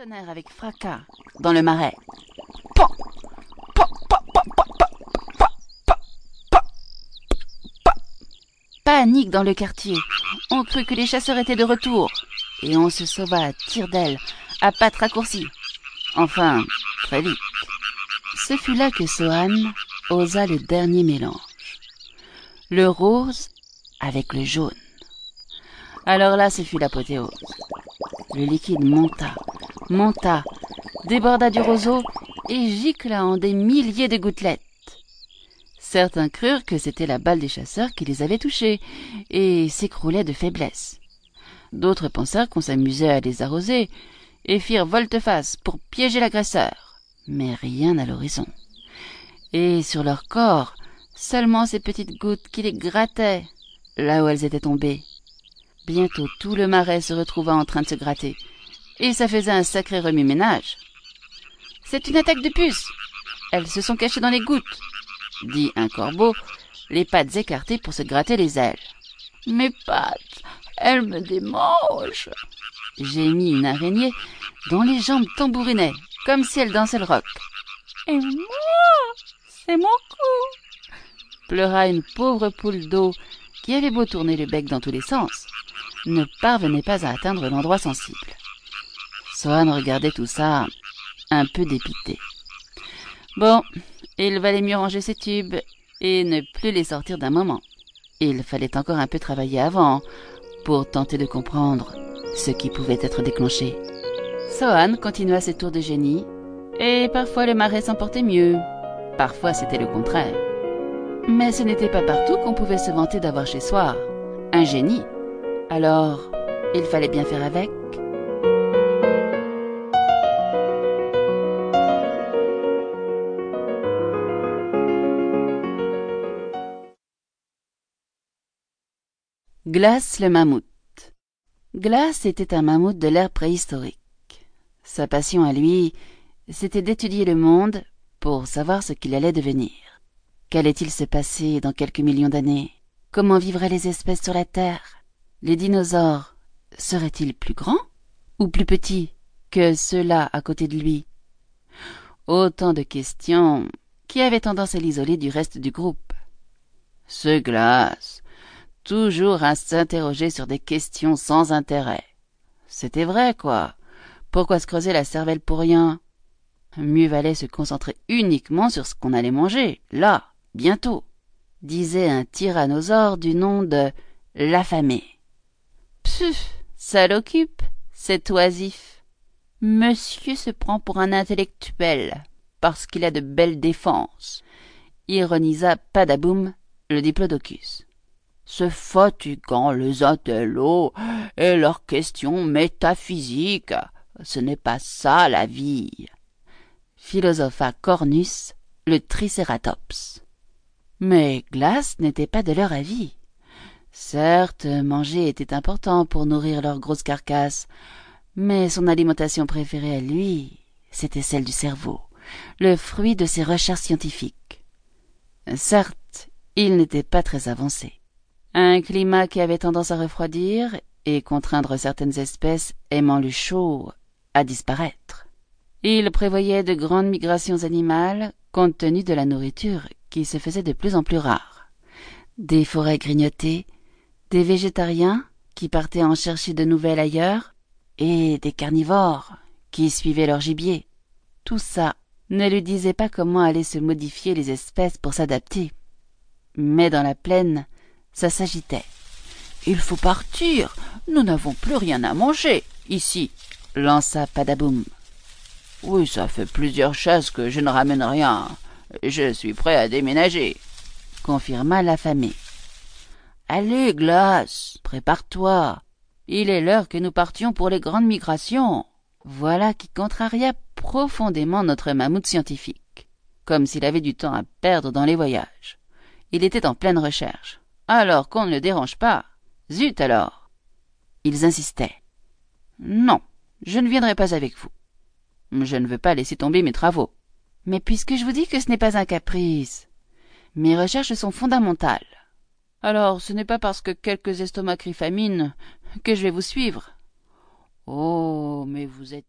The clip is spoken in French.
avec fracas dans le marais. Pan, pan, pan, pan, pan, pan, pan, pan, pan, pan. Panique dans le quartier. On crut que les chasseurs étaient de retour. Et on se sauva à tire d'aile, à pattes raccourcies. Enfin, très vite. Ce fut là que Sohan osa le dernier mélange. Le rose avec le jaune. Alors là, ce fut l'apothéose. Le liquide monta, monta, déborda du roseau et gicla en des milliers de gouttelettes. Certains crurent que c'était la balle des chasseurs qui les avait touchés et s'écroulaient de faiblesse. D'autres pensèrent qu'on s'amusait à les arroser et firent volte-face pour piéger l'agresseur. Mais rien à l'horizon. Et sur leur corps, seulement ces petites gouttes qui les grattaient là où elles étaient tombées. Bientôt tout le marais se retrouva en train de se gratter, et ça faisait un sacré remue-ménage. C'est une attaque de puces. Elles se sont cachées dans les gouttes, dit un corbeau, les pattes écartées pour se gratter les ailes. Mes pattes, elles me démangent, gémit une araignée dont les jambes tambourinaient, comme si elle dansait le rock. Et moi, c'est mon cou, pleura une pauvre poule d'eau qui avait beau tourner le bec dans tous les sens, ne parvenait pas à atteindre l'endroit sensible. Sohan regardait tout ça un peu dépité. Bon, il valait mieux ranger ses tubes et ne plus les sortir d'un moment. Il fallait encore un peu travailler avant pour tenter de comprendre ce qui pouvait être déclenché. Sohan continua ses tours de génie et parfois le marais s'emportait mieux, parfois c'était le contraire. Mais ce n'était pas partout qu'on pouvait se vanter d'avoir chez soi un génie. Alors, il fallait bien faire avec. Glace le mammouth. Glace était un mammouth de l'ère préhistorique. Sa passion à lui, c'était d'étudier le monde pour savoir ce qu'il allait devenir. Qu'allait-il se passer dans quelques millions d'années? Comment vivraient les espèces sur la Terre? Les dinosaures seraient-ils plus grands ou plus petits que ceux-là à côté de lui? Autant de questions qui avaient tendance à l'isoler du reste du groupe. Ce glace, toujours à s'interroger sur des questions sans intérêt. C'était vrai, quoi. Pourquoi se creuser la cervelle pour rien? Mieux valait se concentrer uniquement sur ce qu'on allait manger, là, bientôt, disait un tyrannosaure du nom de l'affamé. Pfff, ça l'occupe, cet oisif. Monsieur se prend pour un intellectuel, parce qu'il a de belles défenses, ironisa Padaboum, le diplodocus. C'est fatigant les intellos et leurs questions métaphysiques. Ce n'est pas ça la vie. Philosopha Cornus, le tricératops. Mais Glace n'était pas de leur avis. Certes, manger était important pour nourrir leur grosse carcasse, mais son alimentation préférée à lui, c'était celle du cerveau, le fruit de ses recherches scientifiques. Certes, il n'était pas très avancé. Un climat qui avait tendance à refroidir et contraindre certaines espèces aimant le chaud à disparaître. Il prévoyait de grandes migrations animales compte tenu de la nourriture qui se faisait de plus en plus rare. Des forêts grignotées, des végétariens qui partaient en chercher de nouvelles ailleurs, et des carnivores qui suivaient leur gibier. Tout ça ne lui disait pas comment allaient se modifier les espèces pour s'adapter. Mais dans la plaine, ça s'agitait. Il faut partir. Nous n'avons plus rien à manger, ici, lança Padaboum. Oui, ça fait plusieurs chasses que je ne ramène rien. Je suis prêt à déménager, confirma l'affamé. Allez, Glace, prépare-toi. Il est l'heure que nous partions pour les grandes migrations. Voilà qui contraria profondément notre mammouth scientifique, comme s'il avait du temps à perdre dans les voyages. Il était en pleine recherche. Alors qu'on ne le dérange pas. Zut alors. Ils insistaient. Non, je ne viendrai pas avec vous. Je ne veux pas laisser tomber mes travaux. Mais puisque je vous dis que ce n'est pas un caprice, mes recherches sont fondamentales. Alors ce n'est pas parce que quelques estomacs crient que je vais vous suivre. Oh, mais vous êtes